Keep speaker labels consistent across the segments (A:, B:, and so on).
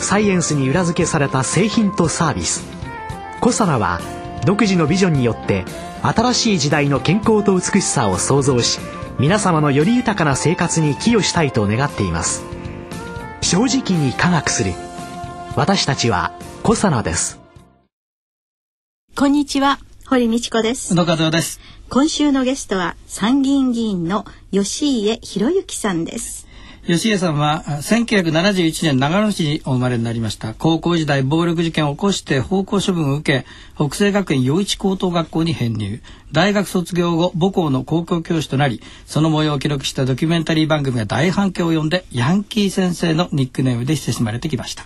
A: サイエンスに裏付けされた製品とサービス。コサナは独自のビジョンによって新しい時代の健康と美しさを創造し皆様のより豊かな生活に寄与したいと願っています。正直に科学する。私たちはコサナです。
B: こんにちは。堀道子です。
C: 野和です。
B: 今週のゲストは参議院議員の吉家博之さんです
C: 吉家さんは1971年長野市にお生まれになりました。高校時代暴力事件を起こして奉公処分を受け北西学園陽一高等学校に編入。大学卒業後母校の高校教師となりその模様を記録したドキュメンタリー番組が大反響を呼んでヤンキー先生のニックネームで親しまれてきました。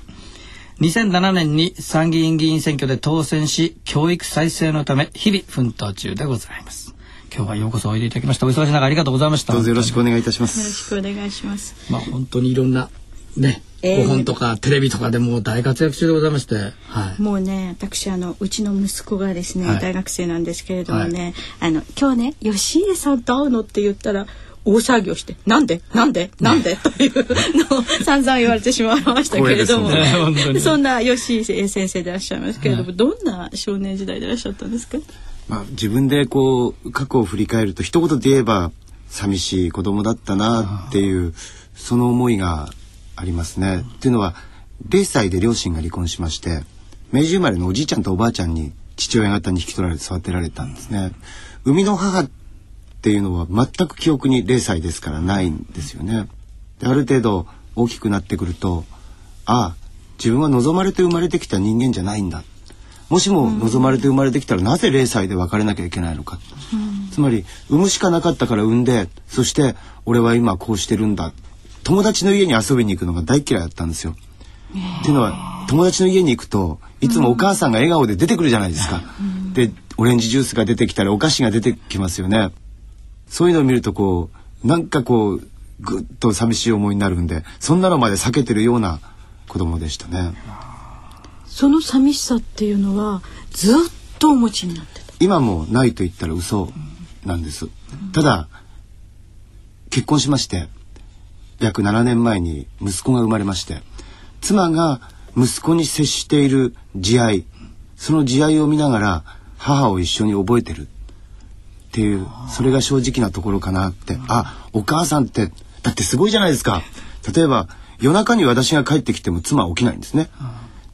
C: 2007年に参議院議員選挙で当選し教育再生のため日々奮闘中でございます。今日はようこそおいでいただきました。お忙しい中ありがとうございました。
D: どうぞよろしくお願いいたしま
B: す。よろしくお願いします。
C: まあ本当にいろんなね、えー、本とかテレビとかでも大活躍中でございまして、は
B: い、もうね私あのうちの息子がですね、はい、大学生なんですけれどもね、はい、あの今日ね吉家さんと会うのって言ったら大騒ぎをして「なんで？なんで？なんで?」という のを散々言われてしまいましたけれども、ね、そんな吉井先生でいらっしゃいますけれども、はい、どんな少年時代でいらっしゃったんですか？
D: まあ、自分でこう過去を振り返ると一言で言えば寂しい子供だったなっていうその思いがありますね。っていうのは0歳で両親が離婚しまして明治生まれのおじいちゃんとおばあちゃんに父親方に引き取られて育てられたんですね。生みの母っていうのは全く記憶に0歳ですからないんですよね。である程度大きくなってくるとああ自分は望まれて生まれてきた人間じゃないんだもしも望まれて生まれてきたらなぜ0歳で別れなきゃいけないのか、うん、つまり産むしかなかったから産んでそして俺は今こうしてるんだ友達の家に遊びに行くのが大嫌いだったんですよ。っていうのは友達の家に行くといつもお母さんが笑顔で出てくるじゃないですか。うん、でオレンジジュースが出てきたりお菓子が出てきますよね。そういうのを見るとこうなんかこうぐっと寂しい思いになるんでそんなのまで避けてるような子供でしたね。
B: その寂しさっていうのはずっとお持ちになってた。
D: 今もないと言ったら嘘なんです、うん、ただ結婚しまして約7年前に息子が生まれまして妻が息子に接している慈愛その慈愛を見ながら母を一緒に覚えてるっていうそれが正直なところかなって。あお母さんってだってすごいじゃないですか。例えば夜中に私が帰ってきても妻は起きないんですね。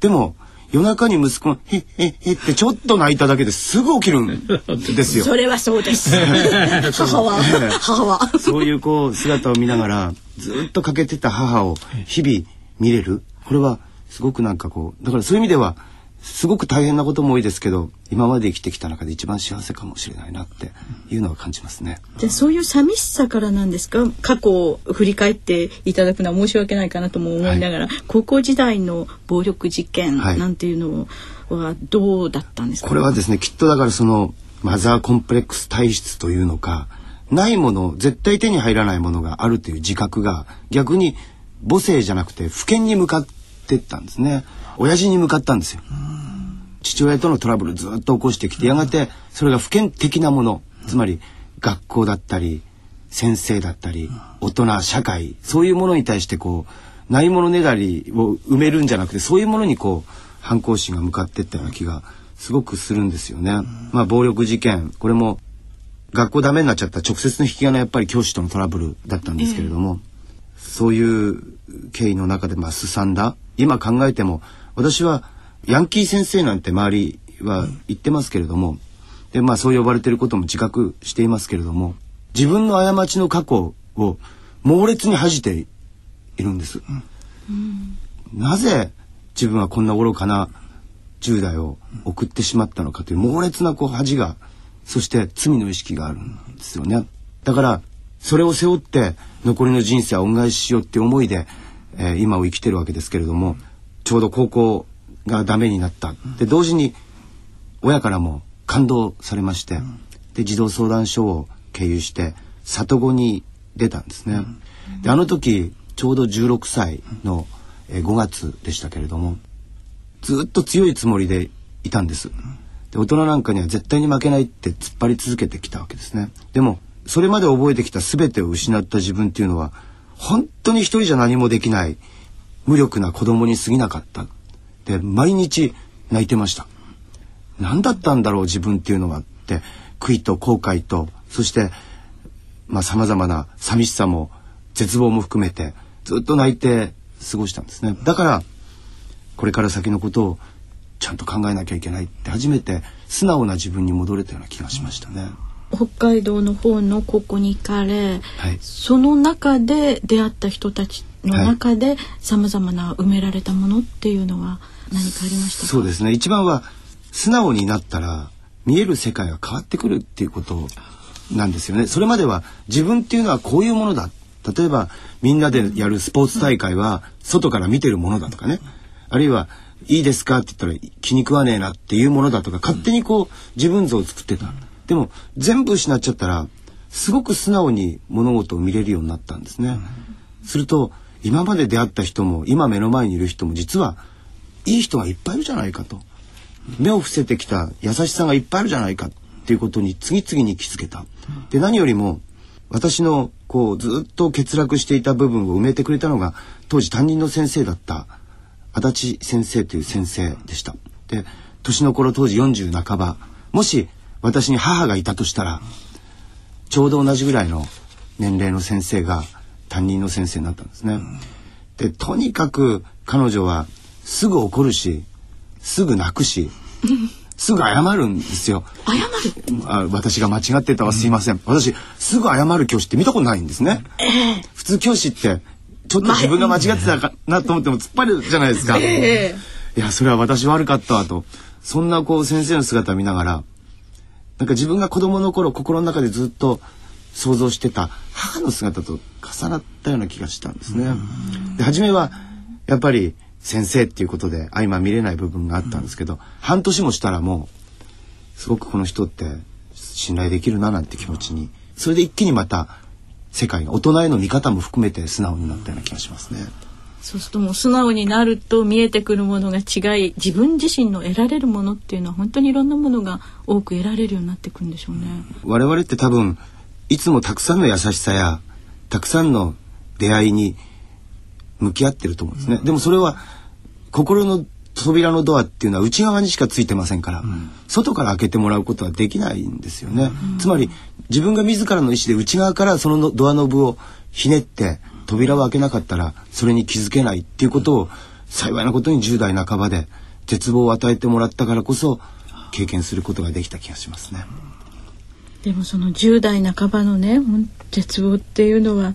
D: でも夜中に息子が「へっへっへ」ってちょっと泣いただけですぐ起きるんですよ。
B: それはそうです。母は母は。
D: そういうこう姿を見ながらずっとかけてた母を日々見れるこれはすごくなんかこうだからそういう意味ではすごく大変なことも多いですけど今まで生きてきた中で一番幸せかもしれないなっていうのは感じますね。
B: じゃそういう寂しさからなんですか？過去を振り返っていただくのは申し訳ないかなとも思いながら、はい、高校時代の暴力事件なんていうのはどうだったんですか、
D: これはですねきっとだからそのマザーコンプレックス体質というのかないもの絶対手に入らないものがあるという自覚が逆に母性じゃなくて不見に向かってったんですね。親父に向かったんですよ。父親とのトラブルずっと起こしてきてやがてそれが普遍的なもの。つまり学校だったり先生だったり大人社会そういうものに対してこうないものねだりを埋めるんじゃなくてそういうものにこう反抗心が向かっていったような気がすごくするんですよね。まあ暴力事件これも学校ダメになっちゃった直接の引き金はやっぱり教師とのトラブルだったんですけれども、そういう経緯の中でまあすさんだ。今考えても私はヤンキー先生なんて周りは言ってますけれども、でまあそう呼ばれてることも自覚していますけれども自分の過ちの過去を猛烈に恥じているんです。うん、なぜ自分はこんな愚かな10代を送ってしまったのかという猛烈なこう恥がそして罪の意識があるんですよね。だからそれを背負って残りの人生は恩返ししようって思いで、えー、今を生きてるわけですけれどもちょうど高校がダメになったで同時に親からも感動されましてで児童相談所を経由して里子に出たんですね。であの時ちょうど16歳の5月でしたけれどもずっと強いつもりでいたんです。で大人なんかには絶対に負けないって突っ張り続けてきたわけですね。でもそれまで覚えてきた全てを失った自分っていうのは本当に一人じゃ何もできない無力な子供に過ぎなかったで毎日泣いてました。何だったんだろう自分っていうのはって悔いと後悔とそしてまあ様々な寂しさも絶望も含めてずっと泣いて過ごしたんですね。だからこれから先のことをちゃんと考えなきゃいけないって初めて素直な自分に戻れたような気がしましたね。
B: 北海道の方のここに行かれ、はい、その中で出会った人たちの中でさまざまな埋められたものっていうのは何かありました
D: そうですね。一番は素直になったら見える世界が変わってくるっていうことなんですよね。それまでは自分っていうのはこういうものだ。例えばみんなでやるスポーツ大会は外から見てるものだとかね。あるいはいいですかって言ったら気に食わねえなっていうものだとか勝手にこう自分像を作ってた。でも全部失っちゃったらすごく素直に物事を見れるようになったんですね。すると今まで出会った人も今目の前にいる人も実はいい人がいっぱいいるじゃないかと目を伏せてきた優しさがいっぱいあるじゃないかっていうことに次々に気づけた。で何よりも私のこうずっと欠落していた部分を埋めてくれたのが当時担任の先生だった足立先生という先生でした。で年の頃当時40半ばもし私に母がいたとしたらちょうど同じぐらいの年齢の先生が担任の先生になったんですね。でとにかく彼女はすぐ怒るしすぐ泣くし すぐ謝るんですよ。
B: 謝
D: る？あ私が間違ってたわすいません。私すぐ謝る教師って見たことないんですね。えー、普通教師ってちょっと自分が間違ってたかなと思っても突っ張るじゃないですか。えー、いやそれは私悪かったわとそんなこう先生の姿を見ながらなんか自分が子供の頃心の中でずっと想像してた母の姿と重なったような気がしたんですね。で初めはやっぱり先生っていうことで相ま見れない部分があったんですけど、半年もしたらもうすごくこの人って信頼できるななんて気持ちにそれで一気にまた世界の大人への見方も含めて素直になったような気がしますね。
B: そうするともう素直になると見えてくるものが違い自分自身の得られるものっていうのは本当にいろんなものが多く得られるようになってくるんでしょうね。
D: 我々って多分いつもたくさんの優しさやたくさんの出会いに向き合ってると思うんですね。でもそれは心の扉のドアっていうのは内側にしかついてませんから、うん、外から開けてもらうことはできないんですよね。うん、つまり自分が自らの意思で内側からそのドアノブをひねって扉を開けなかったらそれに気づけないっていうことを幸いなことに10代半ばで絶望を与えてもらったからこそ経験することができた気がしますね。
B: でもその10代半ばのね絶望っていうのは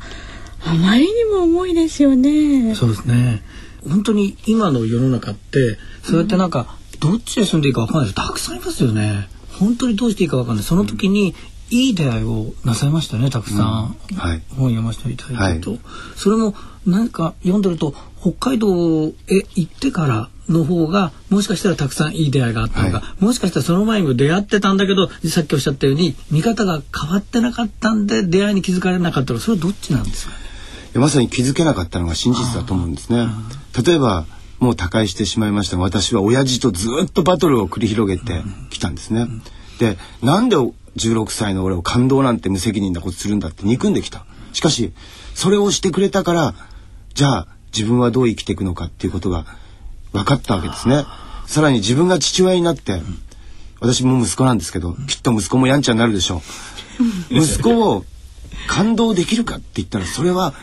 B: あまりにも重いですよね。
C: そうですね。本当に今の世の中ってそうやってなんか、どっちで住んでいいかわかんない人たくさんいますよね。本当にどうしていいかわかんない。その時にいい出会いをなさいましたねたくさん、うん。はい、本読ませていただいてと、はい、それも何か読んでると北海道へ行ってからの方がもしかしたらたくさんいい出会いがあったのか、はい、もしかしたらその前にも出会ってたんだけどさっきおっしゃったように見方が変わってなかったんで出会いに気づかれなかったらそれはどっちなんですか？
D: まさに気づけなかったのが真実だと思うんですね。例えばもう他界してしまいましたが私は親父とずっとバトルを繰り広げてきたんですね。でなんで16歳の俺を感動なんて無責任なことするんだって憎んできた。しかし、それをしてくれたから、じゃあ自分はどう生きていくのかっていうことが分かったわけですね。さらに自分が父親になって、私も息子なんですけど、きっと息子もやんちゃになるでしょう。息子を感動できるかって言ったら、それは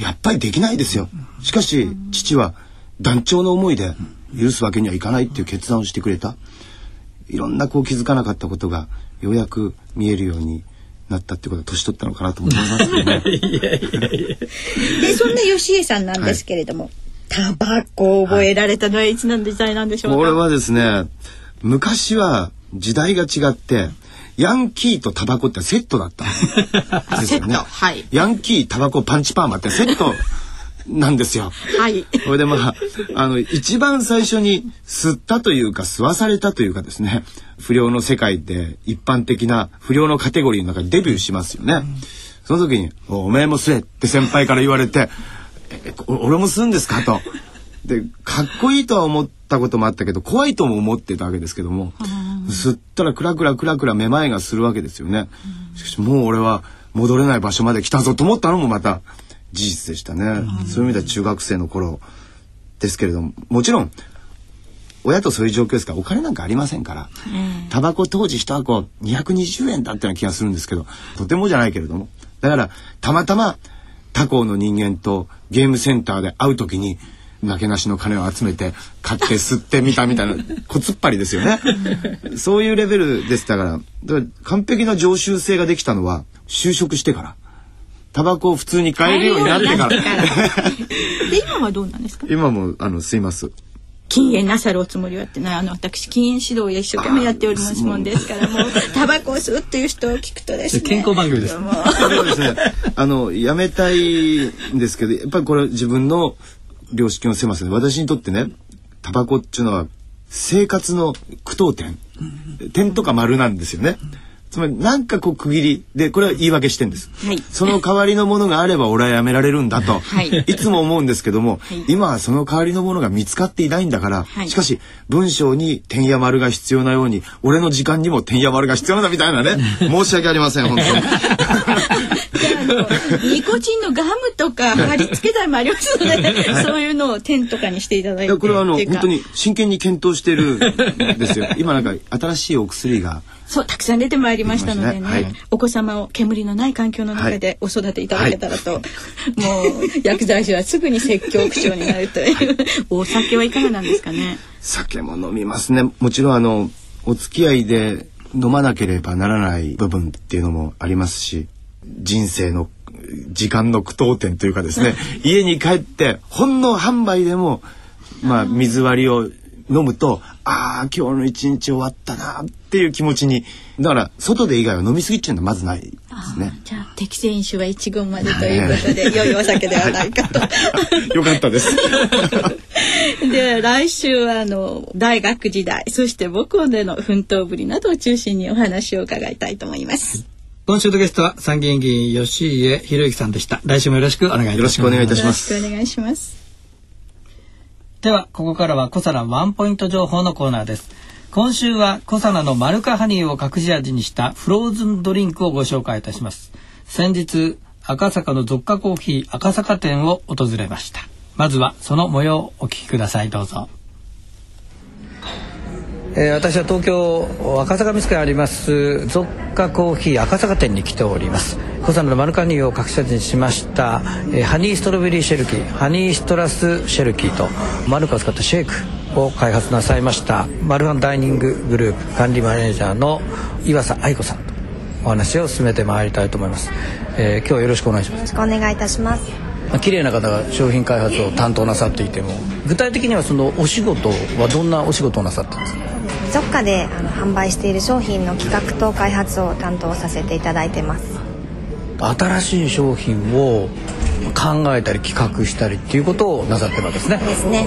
D: やっぱりできないですよ。しかし、父は団長の思いで許すわけにはいかないっていう決断をしてくれた。いろんなこう気づかなかったことがようやく見えるようになったってことは年取ったのかなと思いますね。
B: でそんな吉江さんなんですけれども、はい、タバコを覚えられたのはいつの時代なんでしょうか？
D: これはですね昔は時代が違ってヤンキーとタバコってセットだったん ですよね。
B: はい、
D: ヤンキータバコパンチパーマってセットなんですよ。
B: はい。
D: それでまあ、あの、一番最初に吸ったというか吸わされたというかですね、不良の世界で一般的な不良のカテゴリーの中でデビューしますよね。その時に、おおめえも吸えって先輩から言われて、え、俺も吸うんですか？と。で、かっこいいとは思ったこともあったけど、怖いとも思ってたわけですけども、吸ったらクラクラクラクラめまいがするわけですよね。しかしもう俺は戻れない場所まで来たぞと思ったのもまた事実でしたね。そういう意味では中学生の頃ですけれども、もちろん、親とそういう状況ですからお金なんかありませんから、タバコ当時一箱220円だったような気がするんですけど、とてもじゃないけれども。だから、たまたま他校の人間とゲームセンターで会う時に、なけなしの金を集めて買って吸ってみたみたいな 小突っ張りですよね。そういうレベルでしたから、だから完璧な常習性ができたのは就職してから。タバコを普通に買えるようになってから。
B: で今はどうなんですか？
D: 今もあの吸います。
B: 禁煙なさるおつもりはってなあの私禁煙指導を一生懸命やっておりますもんですから もうタバコを吸うっていう人を聞くとですね
C: 健康番組です
D: それはですね、あの、やめたいんですけど、やっぱりこれは自分の良識の狭さで、私にとってね、タバコっていうのは生活の句読点、点とか丸なんですよね。つまりなんかこう区切りで、これは言い訳してんです。
B: はい。
D: その代わりのものがあれば俺はやめられるんだと、
B: はい。
D: い、つも思うんですけども、
B: い。
D: 今はその代わりのものが見つかっていないんだから、
B: はい。
D: しかし文章に点や丸が必要なように、俺の時間にも点や丸が必要なんだみたいなね、申し訳ありません、本当に。
B: ニコチンのガムとか貼り付け剤もありますので そういうのを点とかにしていただいて。
D: いやこれはあの本当に真剣に検討してるんですよ。今なんか新しいお薬が
B: そうたくさん出てまいりましたのでね
D: ね。はい。
B: お子様を煙のない環境の中でお育ていただけたらと、もう薬剤師はすぐに説教口調になるという。お酒はいかがなんですかね？
D: 酒も飲みますね。もちろんあのお付き合いで飲まなければならない部分っていうのもありますし、人生の時間の句読点というかですね、家に帰ってほんの半杯でもまあ水割りを飲むと、ああ今日の一日終わったなっていう気持ちに、だから外で以外は飲み過ぎっていうのはまずないですね。
B: じゃあ適正飲酒は一合までということで良いお酒ではないかと。
D: よかったです。
B: で来週はあの大学時代そして母校での奮闘ぶりなどを中心にお話を伺いたいと思います。
C: 今週のゲストは参議院議員吉家博之さんでした来週もよろしくお願いいたします
D: よろしくお願いいたし
B: よろ
D: ます
B: しくお願いします。
C: ではここからはコサナワンポイント情報のコーナーです今週はコサナのマルカハニーを隠し味にしたフローズンドリンクをご紹介いたします。先日赤坂のゾッカコーヒー赤坂店を訪れました。まずはその模様をお聞きください。どうぞ。えー私は東京赤坂見附にありますゾッカコーヒー赤坂店に来ております。コサナのマルカニーを隠し味にしました、えーハニーストロベリーシェルキーハニーシトラスシェルキーとマルカを使ったシェイクを開発なさいましたマルハンダイニンググループ管理マネージャーの岩佐愛子さんとお話を進めてまいりたいと思います、えー今日はよろしくお願いします
E: よろしくお願いいたします。
C: まあ綺麗な方が商品開発を担当なさっていても具体的にはそのお仕事はどんなお仕事をなさってるんですか？
E: ゾッカであの販売している商品の企画と開発を担当させていただいてます。
C: 新しい商品を考えたり企画したりっていうことをなさってるわけですね
E: ですね。は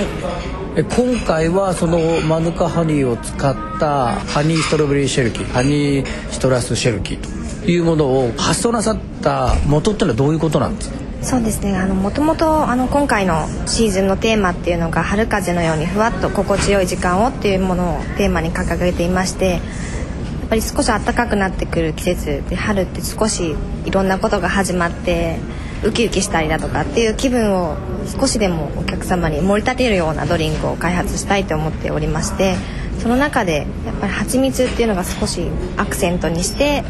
C: え今回はそのマヌカハニーを使ったハニーストロベリーシェルキーハニーシトラスシェルキーというものを発想なさった元っていうのはどういうことなんですか？
E: そうですね。あの元々あの今回のシーズンのテーマっていうのが春風のようにふわっと心地よい時間をっていうものをテーマに掲げていまして。やっぱり少し暖かくなってくる季節で春って少しいろんなことが始まってウキウキしたりだとかっていう気分を少しでもお客様に盛り立てるようなドリンクを開発したいと思っておりましてその中でやっぱり蜂蜜っていうのが少しアクセントにして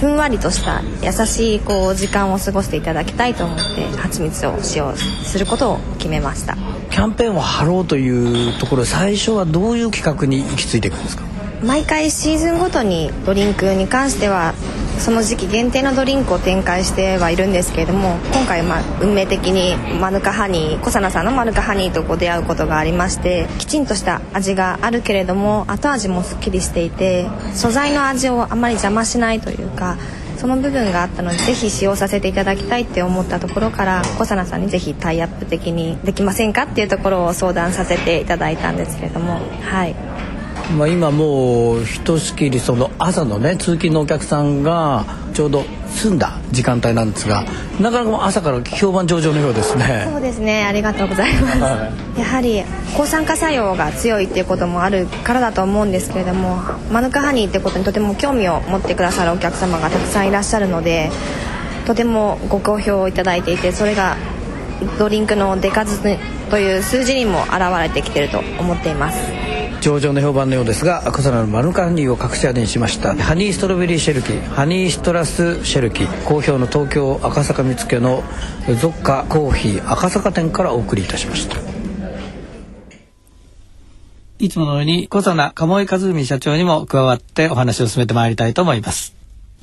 E: ふんわりとした優しいこう時間を過ごしていただきたいと思って蜂蜜を使用することを決めました。
C: キャンペーンを張ろうというところ最初はどういう企画に行き着いていくんですか？
E: 毎回シーズンごとにドリンクに関してはその時期限定のドリンクを展開してはいるんですけれども今回まあ運命的にマヌカハニー小佐奈さんのマヌカハニーとこう出会うことがありましてきちんとした味があるけれども後味もすっきりしていて素材の味をあまり邪魔しないというかその部分があったのでぜひ使用させていただきたいって思ったところから小佐奈さんにぜひタイアップ的にできませんかっていうところを相談させていただいたんですけれどもはい。
C: まあ、今もうひとしきりその朝のね通勤のお客さんがちょうど済んだ時間帯なんですがなかなか朝から評判上々のようですね。
E: そうですね。ありがとうございます、
C: は
E: やはり抗酸化作用が強いっていうこともあるからだと思うんですけれどもマヌカハニーってことにとても興味を持ってくださるお客様がたくさんいらっしゃるのでとてもご好評をいただいていてそれがドリンクの出数という数字にも現れてきてると思っています
C: 上々の評判のようですが小佐奈のマヌカハニーを隠し味にしました。ハニーストロベリーシェルキーハニーシトラスシェルキー好評の東京赤坂見附のゾッカコーヒー赤坂店からお送りいたしました。いつものように小佐奈鴨井和文社長にも加わってお話を進めてまいりたいと思います。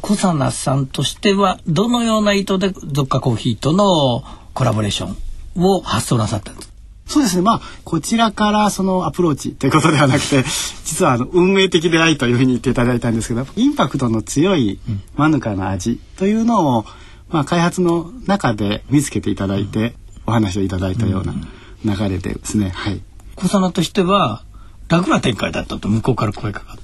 C: 小佐奈さんとしてはどのような意図でゾッカコーヒーとのコラボレーションを発想なさったんですか？
F: そうですね。まあ、こちらからそのアプローチということではなくて、実はあの運営的でないというふうに言っていただいたんですけど、インパクトの強いマヌカの味というのを、まあ、開発の中で見つけていただいて、お話をいただいたような流れでですね。はい。
C: 小佐奈としては楽な展開だったと向こうから声かかって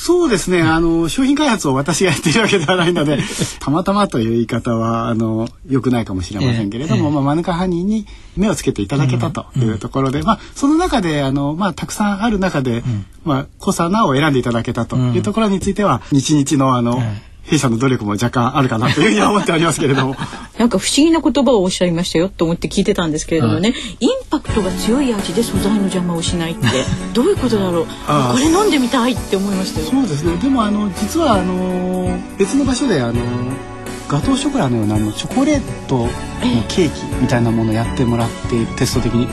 F: そうですね。あの、商品開発を私がやっているわけではないので、たまたまという言い方は、あの、良くないかもしれませんけれども、
C: ええ。
F: まあ、マヌカハニーに目をつけていただけたというところで、まあ、その中で、あの、まあ、たくさんある中で、まあ、コサナを選んでいただけたというところについては、日々の、あの、弊社の努力も若干あるかなというふうには思っておりますけれども。
B: なんか不思議な言葉をおっしゃいましたよと思って聞いてたんですけれどもね、インパクトが強い味で素材の邪魔をしないって どういうことだろう？
F: ああ
B: これ飲んでみたいって思いましたよ。
F: そうですね。でもあの実はあの別の場所であのガトーショコラのようなあのチョコレートのケーキみたいなものをやってもらってテスト的に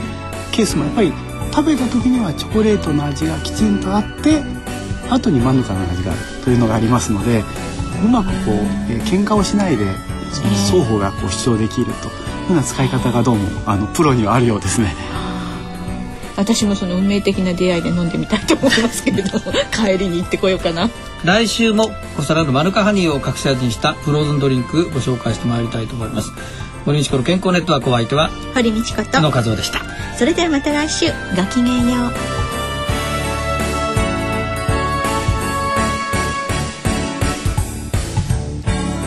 F: ケースもやっぱり食べた時にはチョコレートの味がきちんとあって後にマヌカの味があるというのがありますのでうまくこう、えー喧嘩をしないで双方がこう主張できると。いうような使い方がどうもあのプロにはあるようですね。
B: 私もその運命的な出会いで飲んでみたいと思いますけれども 帰りに行ってこようかな。
C: 来週も小皿のマヌカハニーを隠し味にしたフローズンドリンクご紹介してまいりたいと思います。森道子の健康ネットワークお相手は
B: 堀道子と
C: 野和夫でした。
B: それではまた来週。ごきげんよう